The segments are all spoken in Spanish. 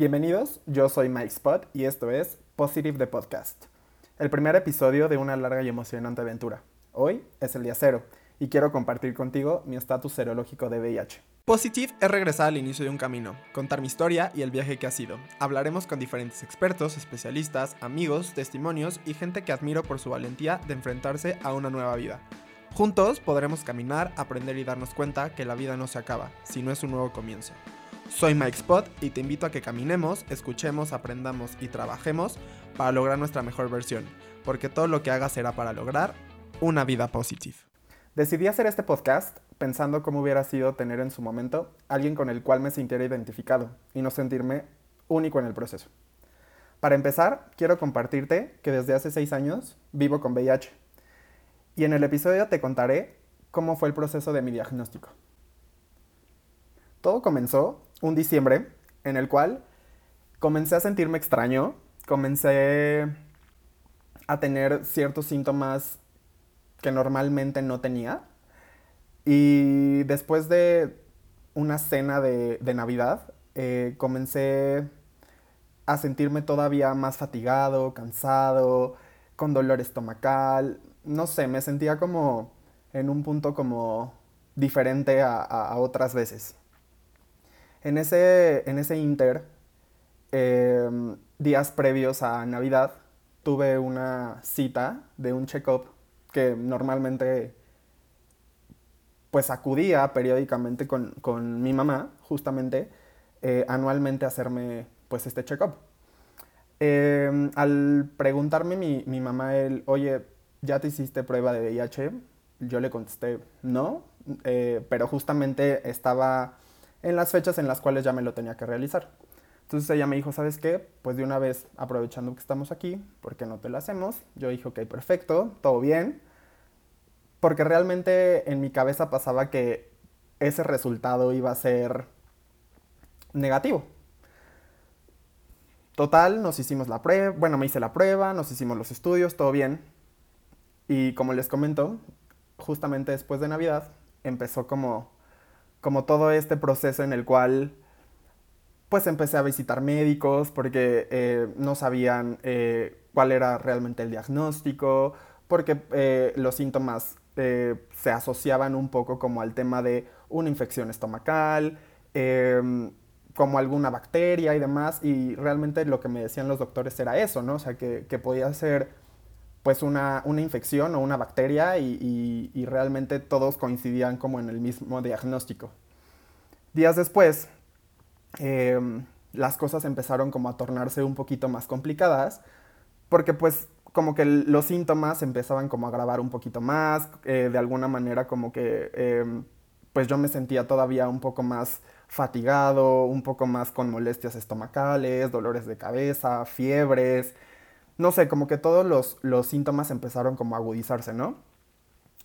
Bienvenidos, yo soy Mike Spot y esto es Positive the Podcast, el primer episodio de una larga y emocionante aventura. Hoy es el día cero y quiero compartir contigo mi estatus serológico de VIH. Positive es regresar al inicio de un camino, contar mi historia y el viaje que ha sido. Hablaremos con diferentes expertos, especialistas, amigos, testimonios y gente que admiro por su valentía de enfrentarse a una nueva vida. Juntos podremos caminar, aprender y darnos cuenta que la vida no se acaba, sino es un nuevo comienzo. Soy Mike Spot y te invito a que caminemos, escuchemos, aprendamos y trabajemos para lograr nuestra mejor versión, porque todo lo que hagas será para lograr una vida positiva. Decidí hacer este podcast pensando cómo hubiera sido tener en su momento alguien con el cual me sintiera identificado y no sentirme único en el proceso. Para empezar, quiero compartirte que desde hace seis años vivo con VIH y en el episodio te contaré cómo fue el proceso de mi diagnóstico. Todo comenzó un diciembre en el cual comencé a sentirme extraño, comencé a tener ciertos síntomas que normalmente no tenía. Y después de una cena de, Navidad, eh, comencé a sentirme todavía más fatigado, cansado, con dolor estomacal. No sé, me sentía como en un punto como diferente a otras veces. En ese, en ese inter, em, días previos a Navidad, tuve una cita de un check-up que normalmente pues acudía periódicamente con, mi mamá, justamente, eh, anualmente a hacerme pues este check-up. Em, al preguntarme mi, mi mamá, él, oye, ¿ya te hiciste prueba de VIH? Yo le contesté, no, eh, pero justamente estaba en las fechas en las cuales ya me lo tenía que realizar. Entonces ella me dijo, ¿sabes qué? Pues de una vez, aprovechando que estamos aquí, ¿por qué no te lo hacemos? Yo dije, ok, perfecto, todo bien. Porque realmente en mi cabeza pasaba que ese resultado iba a ser negativo. Total, nos hicimos la prueba, bueno, me hice la prueba, nos hicimos los estudios, todo bien. Y como les comento, justamente después de Navidad empezó como como todo este proceso en el cual pues empecé a visitar médicos porque eh, no sabían eh, cuál era realmente el diagnóstico, porque eh, los síntomas se asociaban un poco como al tema de una infección estomacal, em, como alguna bacteria y demás, y realmente lo que me decían los doctores era eso, ¿no? O sea, que, que podía ser pues una, infección o una bacteria y, realmente todos coincidían como en el mismo diagnóstico. Días después, em, las cosas empezaron como a tornarse un poquito más complicadas porque pues como que los síntomas empezaban como a agravar un poquito más, eh, de alguna manera como que em, pues yo me sentía todavía un poco más fatigado, un poco más con molestias estomacales, dolores de cabeza, fiebres, no sé, como que todos los, síntomas empezaron como a agudizarse, ¿no?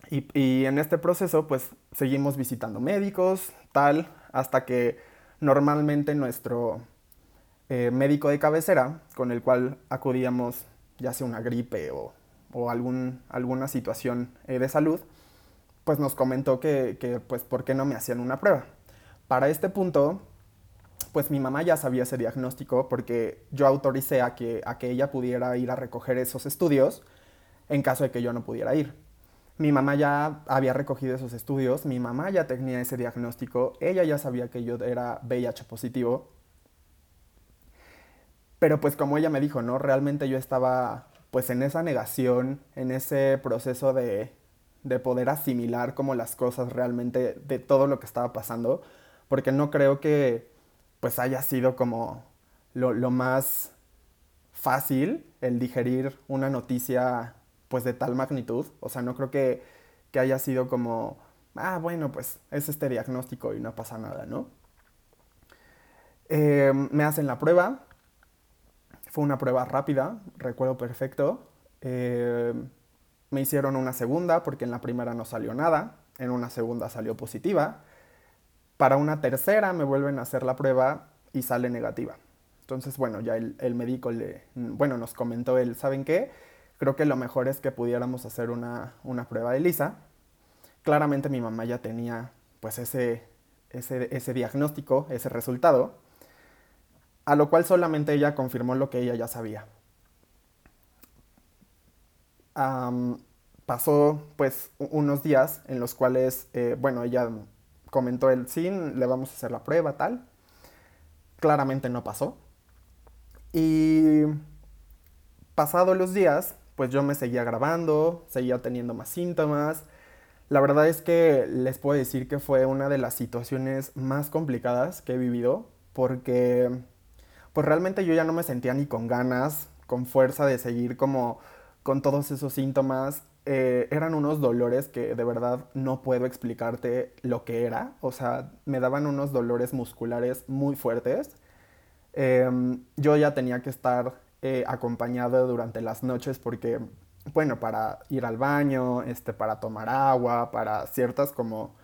Y, en este proceso, pues seguimos visitando médicos, tal, hasta que normalmente nuestro eh, médico de cabecera, con el cual acudíamos ya sea una gripe o, algún, alguna situación eh, de salud, pues nos comentó que, que, pues, ¿por qué no me hacían una prueba? Para este punto, pues mi mamá ya sabía ese diagnóstico porque yo autoricé a que, a que ella pudiera ir a recoger esos estudios en caso de que yo no pudiera ir. Mi mamá ya había recogido esos estudios, mi mamá ya tenía ese diagnóstico, ella ya sabía que yo era VIH positivo. Pero pues como ella me dijo, ¿no? Realmente yo estaba pues en esa negación, en ese proceso de, de poder asimilar como las cosas realmente de todo lo que estaba pasando, porque no creo que pues haya sido como lo, más fácil el digerir una noticia pues de tal magnitud. O sea, no creo que, haya sido como, ah, bueno, pues es este diagnóstico y no pasa nada, ¿no? Eh, me hacen la prueba. Fue una prueba rápida, recuerdo perfecto. Eh, me hicieron una segunda porque en la primera no salió nada, en una segunda salió positiva. Para una tercera me vuelven a hacer la prueba y sale negativa. Entonces, bueno, ya el, médico le, bueno, nos comentó él, ¿saben qué? Creo que lo mejor es que pudiéramos hacer una, prueba de lisa. Claramente mi mamá ya tenía pues ese, ese, ese diagnóstico, ese resultado. a lo cual solamente ella confirmó lo que ella ya sabía. pasó pues unos días en los cuales, eh, bueno, ella comentó el sí, le vamos a hacer la prueba, tal. Claramente no pasó. Y pasados los días, pues yo me seguía grabando, seguía teniendo más síntomas. La verdad es que les puedo decir que fue una de las situaciones más complicadas que he vivido porque pues realmente yo ya no me sentía ni con ganas, con fuerza de seguir como con todos esos síntomas. Eh, eran unos dolores que de verdad no puedo explicarte lo que era. O sea, me daban unos dolores musculares muy fuertes. Em, yo ya tenía que estar eh, acompañado durante las noches porque, bueno, para ir al baño, este, para tomar agua, para ciertas como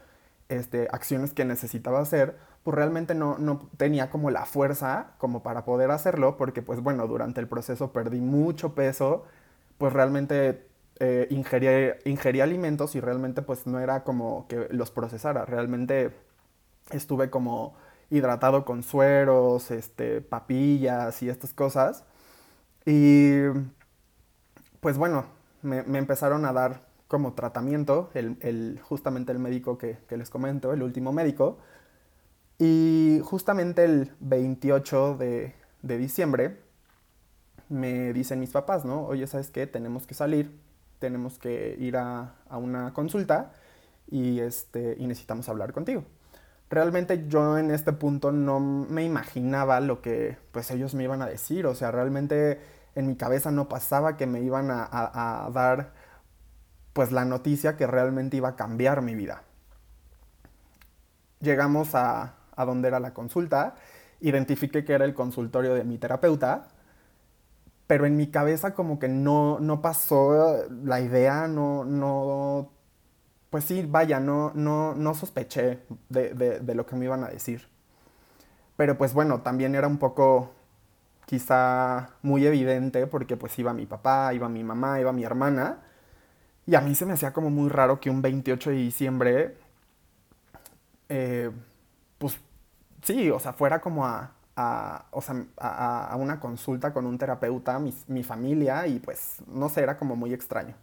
este, acciones que necesitaba hacer, pues realmente no, no tenía como la fuerza como para poder hacerlo porque, pues bueno, durante el proceso perdí mucho peso, pues realmente eh, alimentos y realmente pues no era como que los procesara, realmente estuve como hidratado con sueros, este, papillas y estas cosas. Y pues bueno, me, empezaron a dar como tratamiento, el, justamente el médico que, les comento, el último médico. Y justamente el 28 de, diciembre me dicen mis papás, ¿no? Oye, ¿sabes qué? Tenemos que salir, tenemos que ir a, una consulta y, este, y necesitamos hablar contigo. Realmente yo en este punto no me imaginaba lo que pues ellos me iban a decir, o sea, realmente en mi cabeza no pasaba que me iban a, dar pues la noticia que realmente iba a cambiar mi vida. Llegamos a, a donde era la consulta, identifiqué que era el consultorio de mi terapeuta, pero en mi cabeza como que no, no pasó la idea, no, no, pues sí, vaya, no, no, no sospeché de, de lo que me iban a decir. Pero pues bueno, también era un poco quizá muy evidente porque pues iba mi papá, iba mi mamá, iba mi hermana. Y a mí se me hacía como muy raro que un 28 de diciembre, eh, pues sí, o sea, fuera como a, a, una consulta con un terapeuta, mi, mi, familia, y pues no sé, era como muy extraño.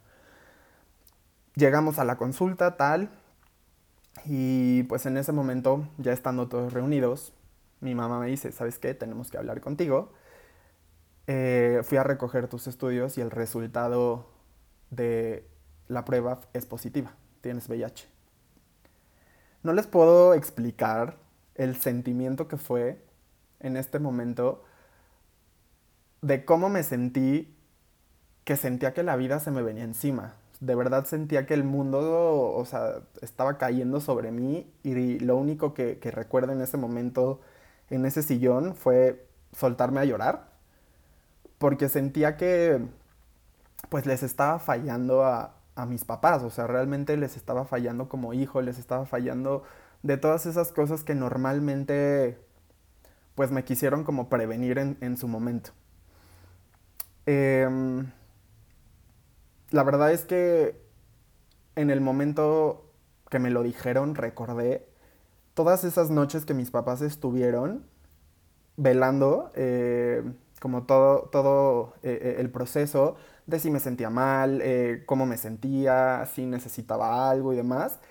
Llegamos a la consulta, tal, y pues en ese momento, ya estando todos reunidos, mi mamá me dice, ¿sabes qué? Tenemos que hablar contigo. Eh, fui a recoger tus estudios y el resultado de la prueba es positiva. Tienes VIH. No les puedo explicar el sentimiento que fue en este momento de cómo me sentí, que sentía que la vida se me venía encima. De verdad sentía que el mundo, o sea, estaba cayendo sobre mí y lo único que, que recuerdo en ese momento, en ese sillón, fue soltarme a llorar porque sentía que pues les estaba fallando a, mis papás, o sea, realmente les estaba fallando como hijo, les estaba fallando de todas esas cosas que normalmente pues me quisieron como prevenir en, su momento. Em, la verdad es que en el momento que me lo dijeron recordé todas esas noches que mis papás estuvieron velando. Eh, como todo, todo eh, eh, el proceso de si me sentía mal, cómo me sentía, si necesitaba algo y demás.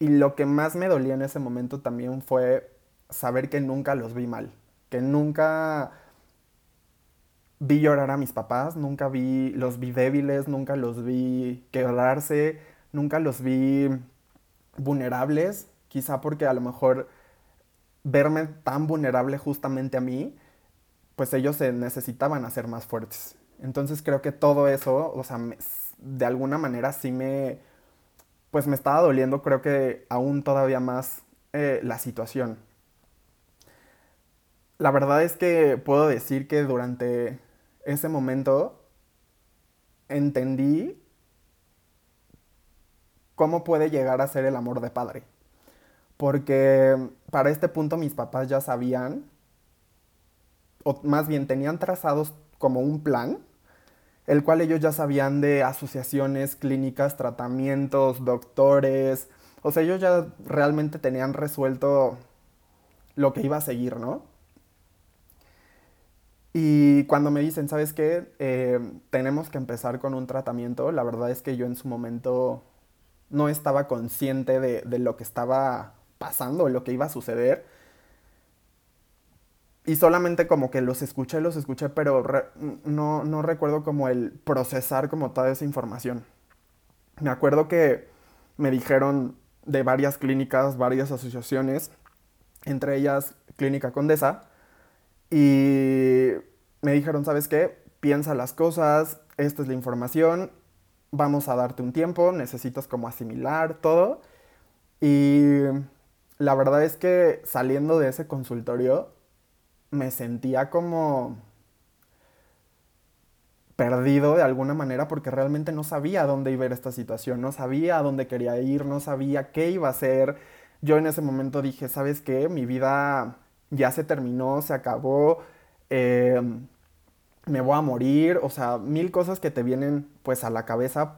Y lo que más me dolía en ese momento también fue saber que nunca los vi mal, que nunca vi llorar a mis papás, nunca vi, los vi débiles, nunca los vi quebrarse, nunca los vi vulnerables, quizá porque a lo mejor verme tan vulnerable justamente a mí pues ellos se necesitaban hacer más fuertes. Entonces creo que todo eso, o sea, de alguna manera sí me, pues me estaba doliendo, creo que aún todavía más eh, la situación. La verdad es que puedo decir que durante ese momento entendí cómo puede llegar a ser el amor de padre. Porque para este punto mis papás ya sabían o más bien tenían trazados como un plan, el cual ellos ya sabían de asociaciones, clínicas, tratamientos, doctores, o sea, ellos ya realmente tenían resuelto lo que iba a seguir, ¿no? Y cuando me dicen, ¿sabes qué? Eh, tenemos que empezar con un tratamiento, la verdad es que yo en su momento no estaba consciente de, de lo que estaba pasando, lo que iba a suceder. Y solamente como que los escuché, los escuché, pero no, no recuerdo como el procesar como toda esa información. Me acuerdo que me dijeron de varias clínicas, varias asociaciones, entre ellas Clínica Condesa, y me dijeron, ¿sabes qué? Piensa las cosas, esta es la información, vamos a darte un tiempo, necesitas como asimilar todo. Y la verdad es que saliendo de ese consultorio me sentía como perdido de alguna manera porque realmente no sabía dónde iba a ir esta situación, no sabía a dónde quería ir, no sabía qué iba a hacer. Yo en ese momento dije, ¿sabes qué? Mi vida ya se terminó, se acabó, em, me voy a morir, o sea, mil cosas que te vienen pues a la cabeza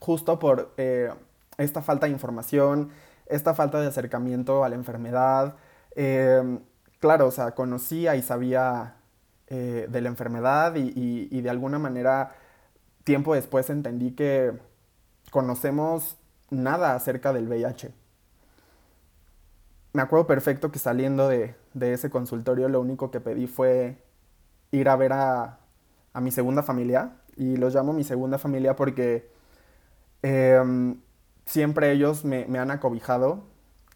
justo por eh, esta falta de información, esta falta de acercamiento a la enfermedad. Em, claro, o sea, conocía y sabía eh, de la enfermedad y, de alguna manera tiempo después entendí que conocemos nada acerca del VIH. Me acuerdo perfecto que saliendo de, ese consultorio lo único que pedí fue ir a ver a, mi segunda familia y los llamo mi segunda familia porque em, siempre ellos me, me han acobijado,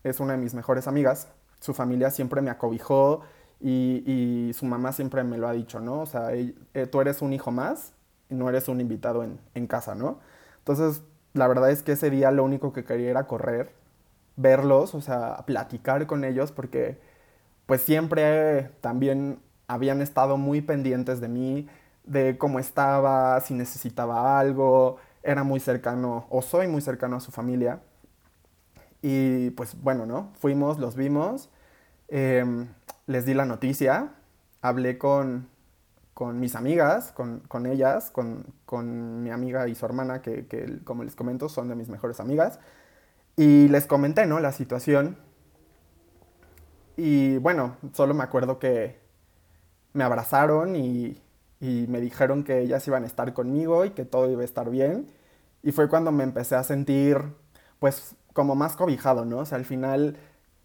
es una de mis mejores amigas su familia siempre me acobijó y, su mamá siempre me lo ha dicho, ¿no? O sea, eh, tú eres un hijo más y no eres un invitado en, casa, ¿no? Entonces, la verdad es que ese día lo único que quería era correr, verlos, o sea, platicar con ellos, porque pues siempre también habían estado muy pendientes de mí, de cómo estaba, si necesitaba algo, era muy cercano o soy muy cercano a su familia. Y pues bueno, ¿no? Fuimos, los vimos, em, les di la noticia, hablé con, mis amigas, con, ellas, con, mi amiga y su hermana, que, que, como les comento son de mis mejores amigas, y les comenté, ¿no? La situación. Y bueno, solo me acuerdo que me abrazaron y, me dijeron que ellas iban a estar conmigo y que todo iba a estar bien. Y fue cuando me empecé a sentir, pues, como más cobijado, ¿no? O sea, al final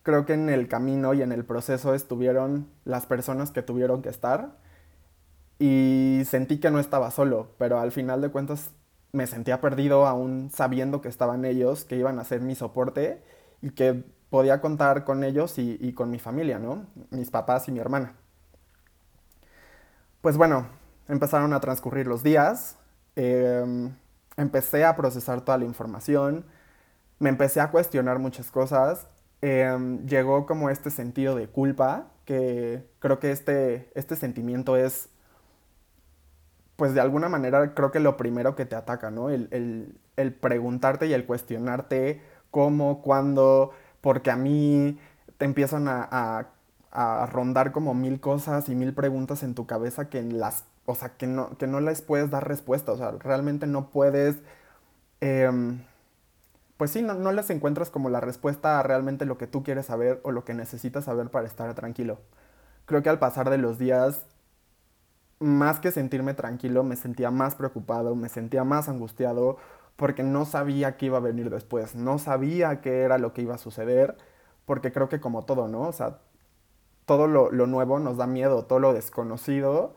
creo que en el camino y en el proceso estuvieron las personas que tuvieron que estar y sentí que no estaba solo, pero al final de cuentas me sentía perdido aún sabiendo que estaban ellos, que iban a ser mi soporte y que podía contar con ellos y, con mi familia, ¿no? Mis papás y mi hermana. Pues bueno, empezaron a transcurrir los días, em, empecé a procesar toda la información, me empecé a cuestionar muchas cosas. Em, llegó como este sentido de culpa, que creo que este, este sentimiento es, pues de alguna manera creo que lo primero que te ataca, ¿no? El, preguntarte y el cuestionarte cómo, cuándo, porque a mí te empiezan a, rondar como mil cosas y mil preguntas en tu cabeza que las, o sea, que no, que no les puedes dar respuesta, o sea, realmente no puedes... Em, pues sí, no, les encuentras como la respuesta a realmente lo que tú quieres saber o lo que necesitas saber para estar tranquilo. Creo que al pasar de los días, más que sentirme tranquilo, me sentía más preocupado, me sentía más angustiado porque no sabía qué iba a venir después, no sabía qué era lo que iba a suceder, porque creo que como todo, ¿no? O sea, todo lo, nuevo nos da miedo, todo lo desconocido,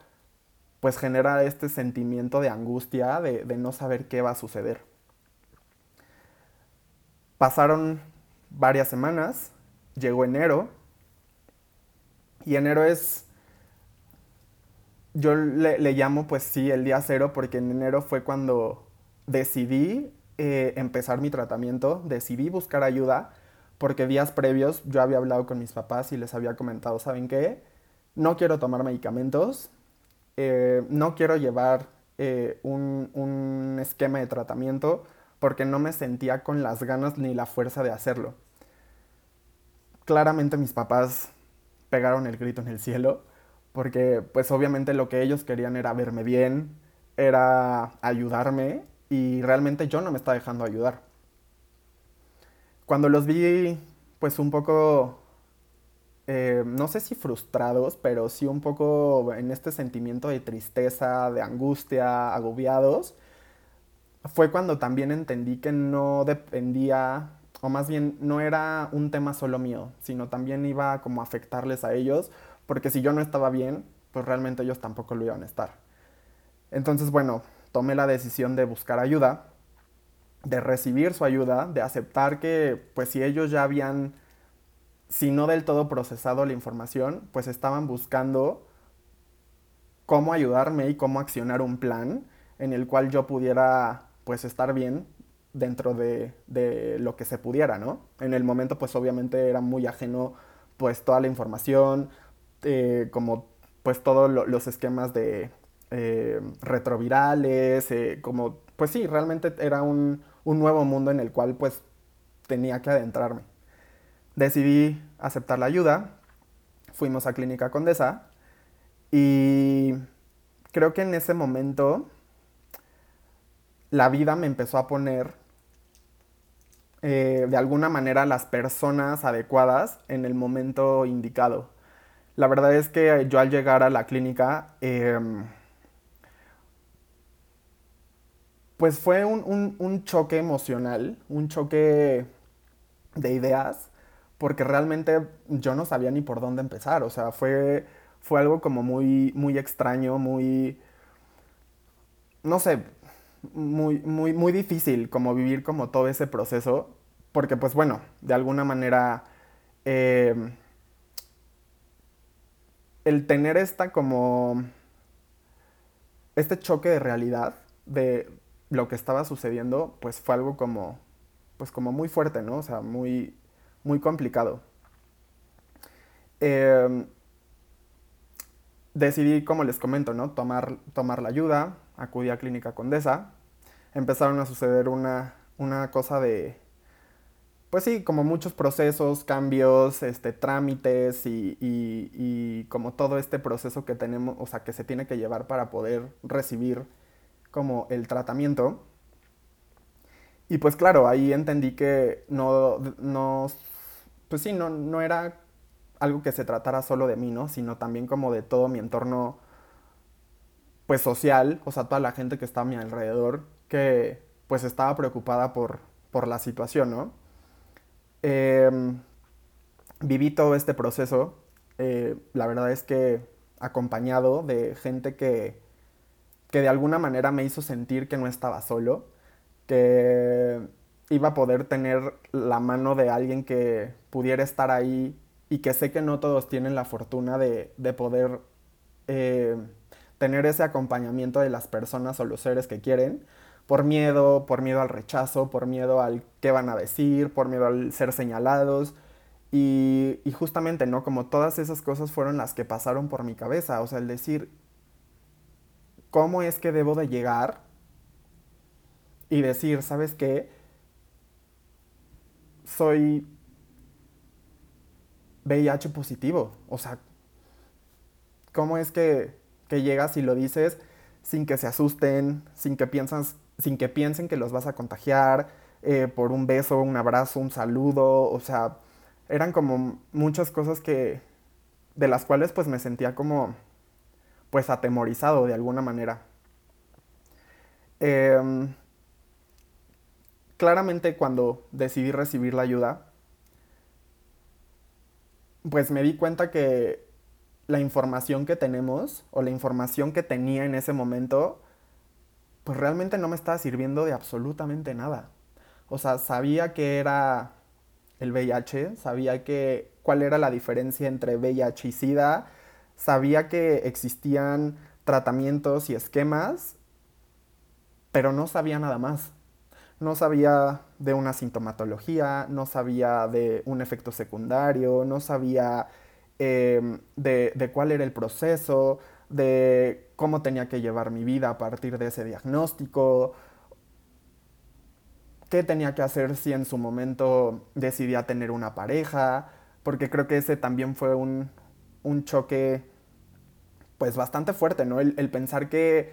pues genera este sentimiento de angustia, de no saber qué va a suceder. Pasaron varias semanas, llegó enero, y enero es, yo le, llamo pues sí el día cero porque en enero fue cuando decidí eh, empezar mi tratamiento, decidí buscar ayuda, porque días previos yo había hablado con mis papás y les había comentado, ¿saben qué? No quiero tomar medicamentos, eh, no quiero llevar eh, un, un esquema de tratamiento, porque no me sentía con las ganas ni la fuerza de hacerlo. Claramente mis papás pegaron el grito en el cielo, porque pues obviamente lo que ellos querían era verme bien, era ayudarme y realmente yo no me estaba dejando ayudar. Cuando los vi pues un poco eh, no sé si frustrados, pero sí un poco en este sentimiento de tristeza, de angustia, agobiados, fue cuando también entendí que no dependía, o más bien no era un tema solo mío, sino también iba como a afectarles a ellos, porque si yo no estaba bien, pues realmente ellos tampoco lo iban a estar. Entonces, bueno, tomé la decisión de buscar ayuda, de recibir su ayuda, de aceptar que, pues si ellos ya habían si no del todo procesado la información, pues estaban buscando cómo ayudarme y cómo accionar un plan en el cual yo pudiera pues estar bien dentro de, lo que se pudiera, ¿no? En el momento pues obviamente era muy ajeno pues toda la información, eh, como pues todos los esquemas de eh, retrovirales, eh, como pues sí, realmente era un, un nuevo mundo en el cual pues tenía que adentrarme decidí aceptar la ayuda, fuimos a Clínica Condesa y creo que en ese momento la vida me empezó a poner eh, de alguna manera las personas adecuadas en el momento indicado. La verdad es que yo al llegar a la clínica, em, pues fue un choque emocional, un choque de ideas porque realmente yo no sabía ni por dónde empezar, o sea, fue, fue algo como muy, muy extraño, muy, no sé, muy, muy, muy difícil como vivir como todo ese proceso, porque pues bueno, de alguna manera em, el tener esta como, este choque de realidad de lo que estaba sucediendo, pues fue algo como, pues como muy fuerte, ¿no? O sea, muy, muy complicado. Em, decidí, como les comento, ¿no? tomar, tomar la ayuda, acudí a Clínica Condesa, empezaron a suceder una, una cosa de, pues sí, como muchos procesos, cambios, este, trámites y, y, y, como todo este proceso que tenemos, o sea, que se tiene que llevar para poder recibir como el tratamiento. Y pues claro, ahí entendí que no, no pues sí, no, no era algo que se tratara solo de mí, ¿no? Sino también como de todo mi entorno, pues social, o sea, toda la gente que está a mi alrededor, que pues estaba preocupada por, por la situación, ¿no? Em, viví todo este proceso, eh, la verdad es que acompañado de gente que, que de alguna manera me hizo sentir que no estaba solo, que iba a poder tener la mano de alguien que pudiera estar ahí y que sé que no todos tienen la fortuna de, poder eh, tener ese acompañamiento de las personas o los seres que quieren, por miedo, por miedo al rechazo, por miedo al qué van a decir, por miedo al ser señalados. Y, y justamente, ¿no? Como todas esas cosas fueron las que pasaron por mi cabeza, o sea, el decir, ¿cómo es que debo de llegar? Y decir, ¿sabes qué? soy VIH positivo. O sea, ¿cómo es que, llegas y lo dices sin que se asusten, sin que, piensas, sin que piensen que los vas a contagiar, eh, por un beso, un abrazo, un saludo? O sea, eran como muchas cosas que, de las cuales pues me sentía como, pues atemorizado de alguna manera. Eh, claramente cuando decidí recibir la ayuda, pues me di cuenta que la información que tenemos o la información que tenía en ese momento, pues realmente no me estaba sirviendo de absolutamente nada. O sea, sabía que era el VIH, sabía que cuál era la diferencia entre VIH y SIDA, sabía que existían tratamientos y esquemas, pero no sabía nada más. No sabía de una sintomatología, no sabía de un efecto secundario, no sabía em, de, cuál era el proceso, de cómo tenía que llevar mi vida a partir de ese diagnóstico, qué tenía que hacer si en su momento decidía tener una pareja, porque creo que ese también fue un, choque pues bastante fuerte, ¿no? el pensar que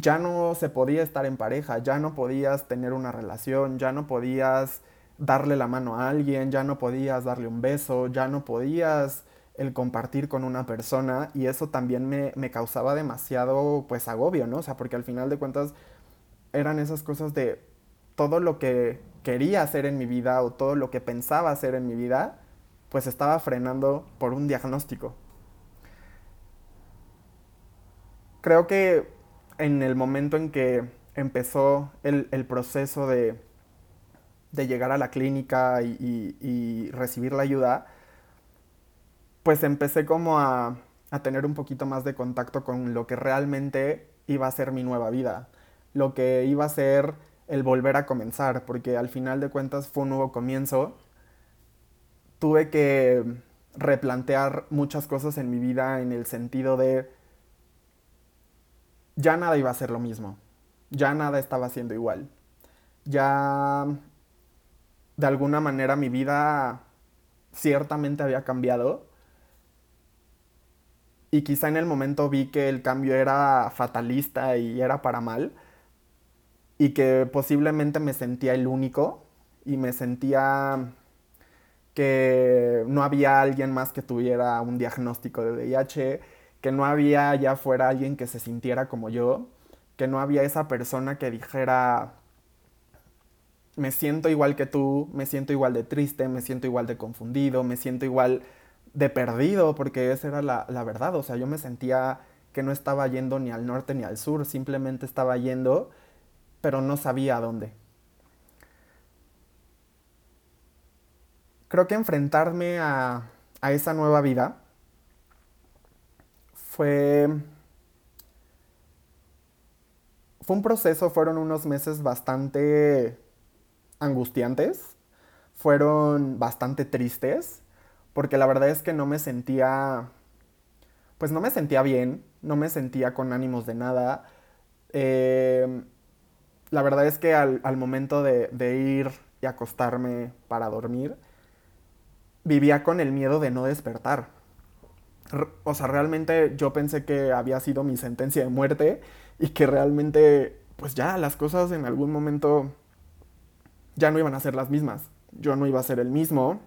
ya no se podía estar en pareja, ya no podías tener una relación, ya no podías darle la mano a alguien, ya no podías darle un beso, ya no podías el compartir con una persona y eso también me, me, causaba demasiado pues agobio, ¿no? O sea, porque al final de cuentas eran esas cosas de todo lo que quería hacer en mi vida o todo lo que pensaba hacer en mi vida, pues estaba frenando por un diagnóstico. Creo que en el momento en que empezó el, proceso de, llegar a la clínica y, recibir la ayuda, pues empecé como a tener un poquito más de contacto con lo que realmente iba a ser mi nueva vida, lo que iba a ser el volver a comenzar, porque al final de cuentas fue un nuevo comienzo. Tuve que replantear muchas cosas en mi vida en el sentido de ya nada iba a ser lo mismo ya nada estaba siendo igual. Ya de alguna manera mi vida ciertamente había cambiado. Y quizá en el momento vi que el cambio era fatalista y era para mal. Y que posiblemente me sentía el único. Y me sentía que no había alguien más que tuviera un diagnóstico de VIH. Que no había ya fuera alguien que se sintiera como yo que no había esa persona que dijera, me siento igual que tú, me siento igual de triste, me siento igual de confundido, me siento igual de perdido, porque esa era la, la verdad, o sea, yo me sentía que no estaba yendo ni al norte ni al sur, simplemente estaba yendo, pero no sabía a dónde. Creo que enfrentarme a, a esa nueva vida fue fue un proceso, fueron unos meses bastante angustiantes, fueron bastante tristes, porque la verdad es que no me sentía, pues no me sentía bien, no me sentía con ánimos de nada. Eh, la verdad es que al, momento de ir y acostarme para dormir, vivía con el miedo de no despertar. O sea, realmente yo pensé que había sido mi sentencia de muerte y que realmente, pues ya, las cosas en algún momento ya no iban a ser las mismas. Yo no iba a ser el mismo,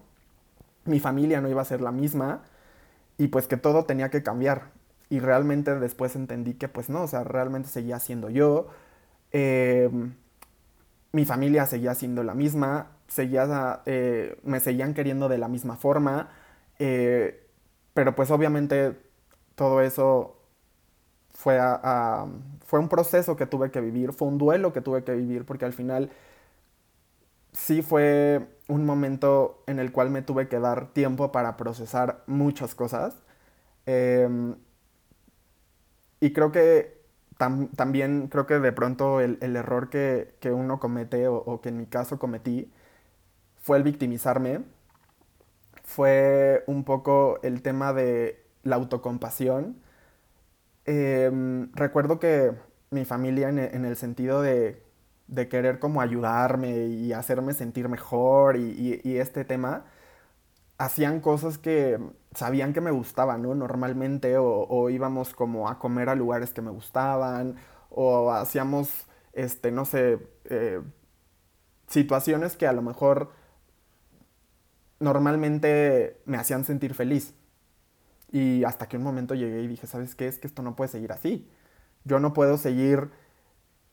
mi familia no iba a ser la misma y pues que todo tenía que cambiar. Y realmente después entendí que pues no, o sea, realmente seguía siendo yo, eh, mi familia seguía siendo la misma, seguía, eh, me seguían queriendo de la misma forma, eh, pero pues obviamente todo eso fue, fue un proceso que tuve que vivir, fue un duelo que tuve que vivir, porque al final sí fue un momento en el cual me tuve que dar tiempo para procesar muchas cosas. Eh, y creo que tam, también, creo que de pronto el, error que, que, uno comete, o, que en mi caso cometí, fue el victimizarme. Fue un poco el tema de la autocompasión eh, recuerdo que mi familia en, en el sentido de, de, querer como ayudarme y hacerme sentir mejor y, este tema, hacían cosas que sabían que me gustaban, ¿no? Normalmente o, o, íbamos como a comer a lugares que me gustaban o hacíamos, este, no sé, eh, situaciones que a lo mejor normalmente me hacían sentir feliz. Y hasta que un momento llegué y dije, ¿sabes qué? Es que esto no puede seguir así. Yo no puedo seguir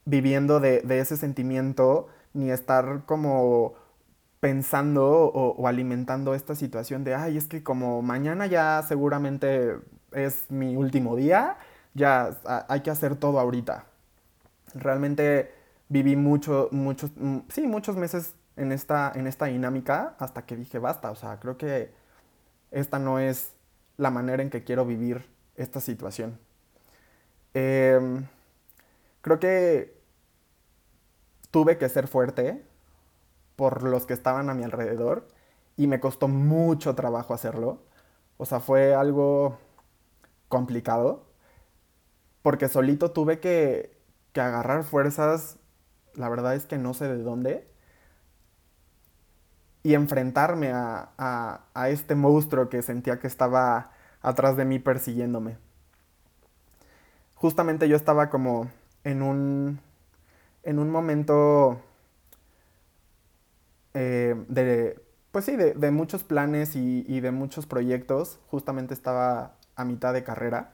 viviendo de, ese sentimiento ni estar como pensando o, o, alimentando esta situación de, ay, es que como mañana ya seguramente es mi último día, ya hay que hacer todo ahorita. Realmente viví mucho, muchos, mm, sí, muchos meses en esta, en esta dinámica hasta que dije, basta, o sea, creo que esta no es la manera en que quiero vivir esta situación. Eh, creo que tuve que ser fuerte por los que estaban a mi alrededor y me costó mucho trabajo hacerlo. O sea, fue algo complicado porque solito tuve que, que agarrar fuerzas, la verdad es que no sé de dónde, y enfrentarme a, a, este monstruo que sentía que estaba atrás de mí persiguiéndome. Justamente yo estaba como en un, en un momento eh, de, pues sí, de, muchos planes y, y, de muchos proyectos. Justamente estaba a mitad de carrera.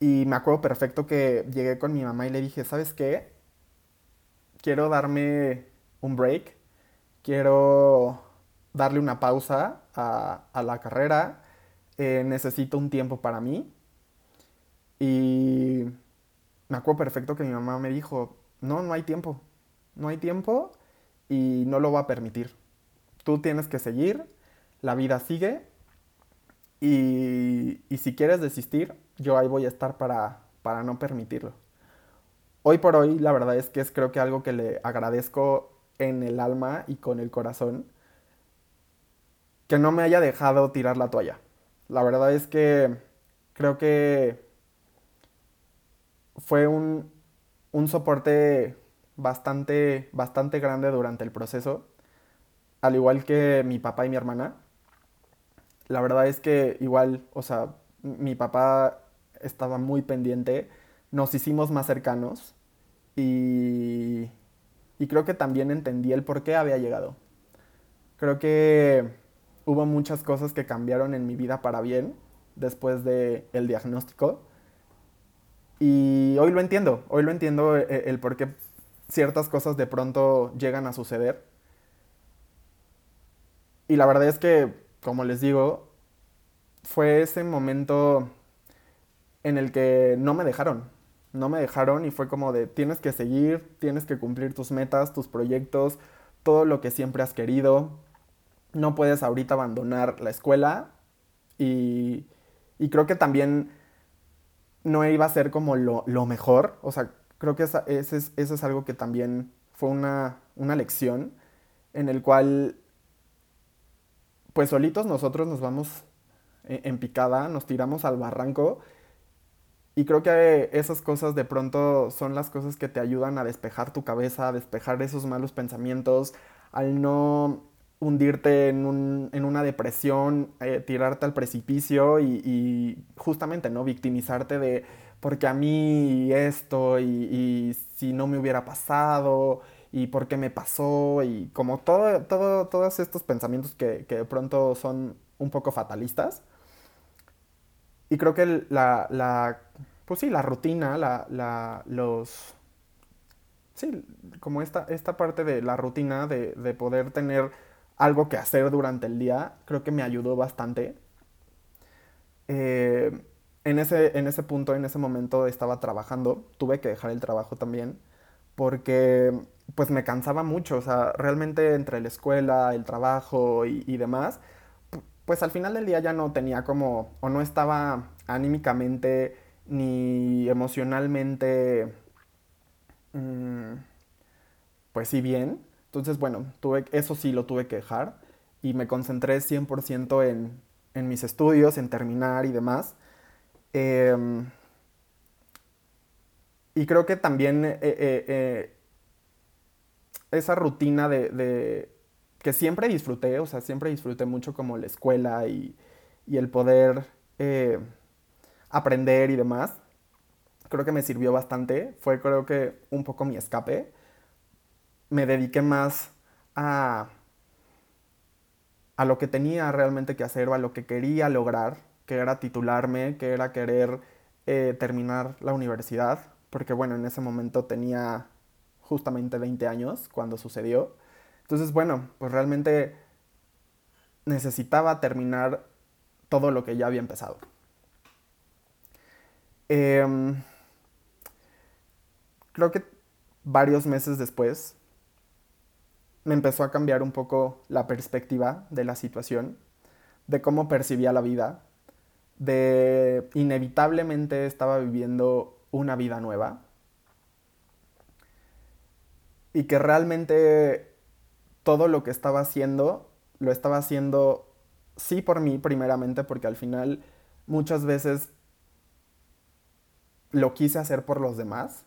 Y me acuerdo perfecto que llegué con mi mamá y le dije, ¿sabes qué? Quiero darme un break. Quiero darle una pausa a, a la carrera. Eh, necesito un tiempo para mí. Y me acuerdo perfecto que mi mamá me dijo, no, no hay tiempo. No hay tiempo y no lo va a permitir. Tú tienes que seguir, la vida sigue y, si quieres desistir, yo ahí voy a estar para, para no permitirlo. Hoy por hoy, la verdad es que es creo que algo que le agradezco en el alma y con el corazón, que no me haya dejado tirar la toalla. La verdad es que creo que fue un, un soporte bastante, bastante grande durante el proceso, al igual que mi papá y mi hermana. La verdad es que igual, o sea, mi papá estaba muy pendiente, nos hicimos más cercanos y, y creo que también entendí el por qué había llegado. Creo que hubo muchas cosas que cambiaron en mi vida para bien después del el diagnóstico. Y hoy lo entiendo, hoy lo entiendo el, el por qué ciertas cosas de pronto llegan a suceder. Y la verdad es que, como les digo, fue ese momento en el que no me dejaron. No me dejaron y fue como de tienes que seguir, tienes que cumplir tus metas, tus proyectos, todo lo que siempre has querido. No puedes ahorita abandonar la escuela y, y creo que también no iba a ser como lo, lo mejor. O sea, creo que ese es, eso es algo que también fue una, una lección en el cual, pues solitos nosotros nos vamos en picada, nos tiramos al barranco. Y creo que esas cosas de pronto son las cosas que te ayudan a despejar tu cabeza, a despejar esos malos pensamientos, al no hundirte en, un, en una depresión, eh, tirarte al precipicio y, justamente, ¿no? Victimizarte de, porque a mí esto y, si no me hubiera pasado y por qué me pasó y como todo, todo, todos estos pensamientos que, de pronto son un poco fatalistas. Y creo que la, la pues sí, la rutina, la, la, los... Sí, como esta, esta parte de la rutina, de, de poder tener algo que hacer durante el día, creo que me ayudó bastante. Eh, en ese, en ese punto, en ese momento estaba trabajando, tuve que dejar el trabajo también, porque pues me cansaba mucho, o sea, realmente entre la escuela, el trabajo y, demás, pues al final del día ya no tenía como, o no estaba anímicamente ni emocionalmente, mm, pues sí bien. Entonces, bueno, tuve, eso sí lo tuve que dejar y me concentré 100% en, en mis estudios, en terminar y demás. Em, y creo que también eh, eh, eh, esa rutina de, que siempre disfruté, o sea, siempre disfruté mucho como la escuela y, el poder aprender y demás, creo que me sirvió bastante. Fue creo que un poco mi escape. Me dediqué más a, a lo que tenía realmente que hacer a lo que quería lograr que era titularme, que era querer eh, terminar la universidad, porque bueno, en ese momento tenía justamente 20 años cuando sucedió. Entonces, bueno, pues realmente necesitaba terminar todo lo que ya había empezado. Em, creo que varios meses después me empezó a cambiar un poco la perspectiva de la situación, de cómo percibía la vida, de inevitablemente estaba viviendo una vida nueva y que realmente todo lo que estaba haciendo lo estaba haciendo sí por mí primeramente porque al final muchas veces lo quise hacer por los demás,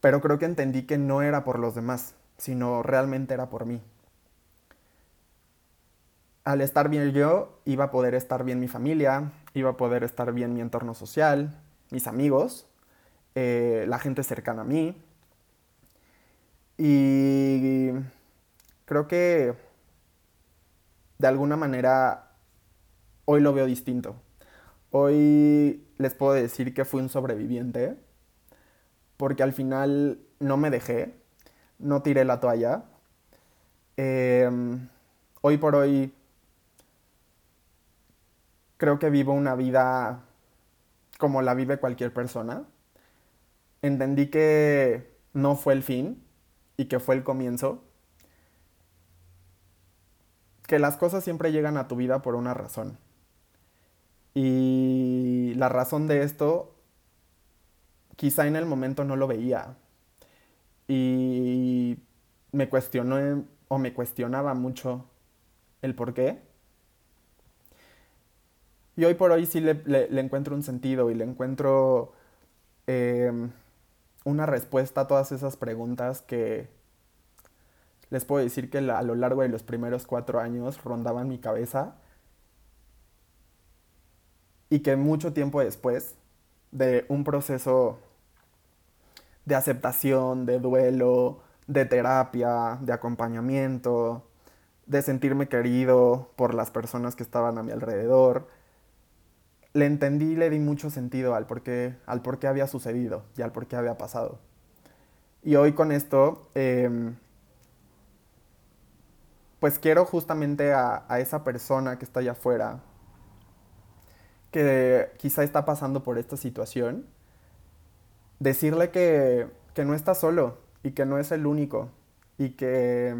pero creo que entendí que no era por los demás, sino realmente era por mí al estar bien yo, iba a poder estar bien mi familia, iba a poder estar bien mi entorno social, mis amigos, eh, la gente cercana a mí. Y creo que de alguna manera hoy lo veo distinto. Hoy les puedo decir que fui un sobreviviente porque al final no me dejé, no tiré la toalla. Em, hoy por hoy creo que vivo una vida como la vive cualquier persona. Entendí que no fue el fin y que fue el comienzo. Que las cosas siempre llegan a tu vida por una razón. Y la razón de esto, quizá en el momento no lo veía. Y me cuestionó o me cuestionaba mucho el por qué. Y hoy por hoy sí le, encuentro un sentido y le encuentro em, una respuesta a todas esas preguntas que les puedo decir que a lo largo de los primeros cuatro años rondaban mi cabeza y que mucho tiempo después de un proceso de aceptación, de duelo, de terapia, de acompañamiento, de sentirme querido por las personas que estaban a mi alrededor, le entendí y le di mucho sentido al por qué, al por qué había sucedido y al por qué había pasado. Y hoy con esto, em, pues quiero justamente a, esa persona que está allá afuera, que quizá está pasando por esta situación, decirle que, que no está solo y que no es el único y que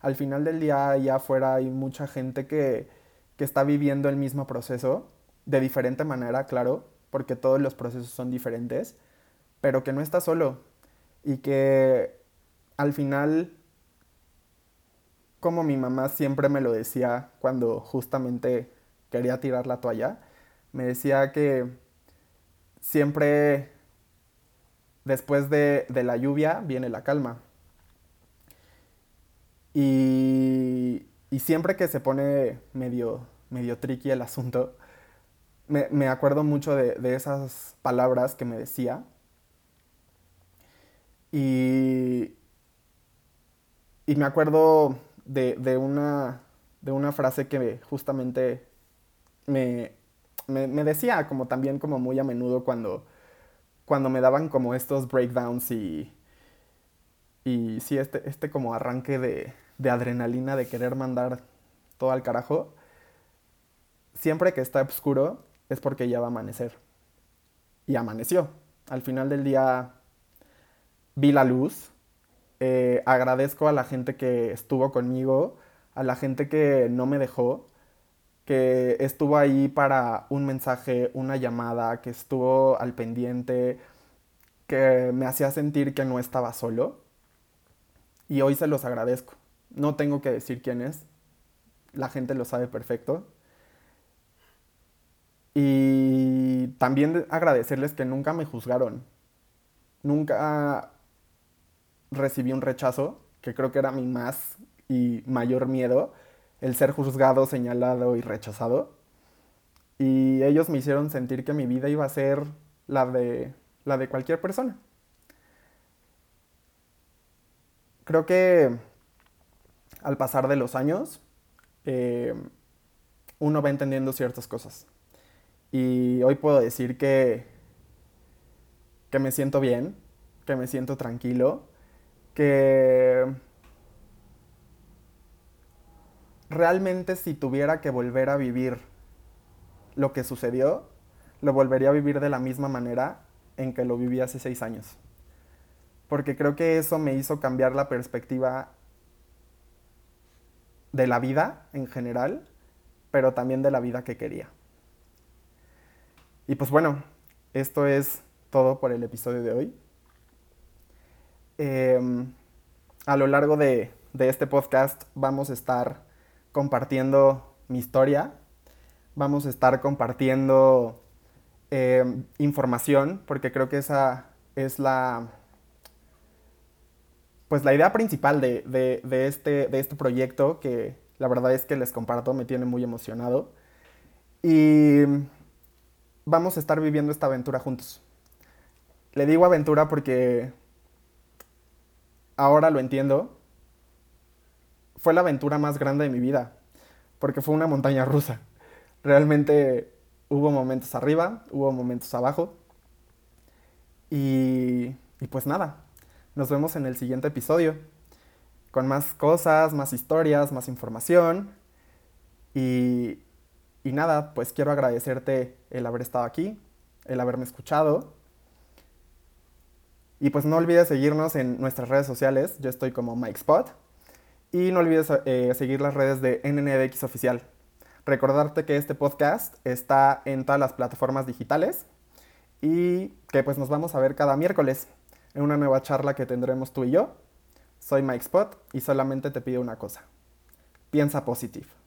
al final del día allá afuera hay mucha gente que, que está viviendo el mismo proceso de diferente manera, claro, porque todos los procesos son diferentes, pero que no está solo y que al final, como mi mamá siempre me lo decía cuando justamente quería tirar la toalla, me decía que siempre después de, la lluvia viene la calma. Y, siempre que se pone medio, medio tricky el asunto, me, acuerdo mucho de, esas palabras que me decía. Y, y me acuerdo de, una, de una frase que justamente me, me, decía, como también como muy a menudo cuando, cuando me daban como estos breakdowns y, y sí, este, este como arranque de, de adrenalina de querer mandar todo al carajo, siempre que está oscuro, es porque ya va a amanecer. Y amaneció. Al final del día vi la luz. Eh, agradezco a la gente que estuvo conmigo, a la gente que no me dejó, que estuvo ahí para un mensaje, una llamada, que estuvo al pendiente, que me hacía sentir que no estaba solo. Y hoy se los agradezco. No tengo que decir quién es. La gente lo sabe perfecto. Y también agradecerles que nunca me juzgaron. Nunca recibí un rechazo, que creo que era mi más y mayor miedo, el ser juzgado, señalado y rechazado. Y ellos me hicieron sentir que mi vida iba a ser la de, la de cualquier persona. Creo que al pasar de los años, eh, uno va entendiendo ciertas cosas. Y hoy puedo decir que, que me siento bien, que me siento tranquilo, que realmente si tuviera que volver a vivir lo que sucedió, lo volvería a vivir de la misma manera en que lo viví hace seis años. Porque creo que eso me hizo cambiar la perspectiva de la vida en general, pero también de la vida que quería. Y pues bueno, esto es todo por el episodio de hoy. Em, a lo largo de, este podcast vamos a estar compartiendo mi historia, vamos a estar compartiendo em, información, porque creo que esa es la, pues la idea principal este, de este proyecto, que la verdad es que les comparto, me tiene muy emocionado. Y vamos a estar viviendo esta aventura juntos. Le digo aventura porque ahora lo entiendo. fue la aventura más grande de mi vida, porque fue una montaña rusa. Realmente hubo momentos arriba, hubo momentos abajo. Y, y pues nada, nos vemos en el siguiente episodio, con más cosas, más historias, más información. Y, y nada, pues quiero agradecerte el haber estado aquí, el haberme escuchado. Y pues no olvides seguirnos en nuestras redes sociales. Yo estoy como Mike Spot. Y no olvides eh, seguir las redes de NNDX Oficial. Recordarte que este podcast está en todas las plataformas digitales y que pues nos vamos a ver cada miércoles en una nueva charla que tendremos tú y yo. Soy Mike Spot y solamente te pido una cosa. Piensa positivo.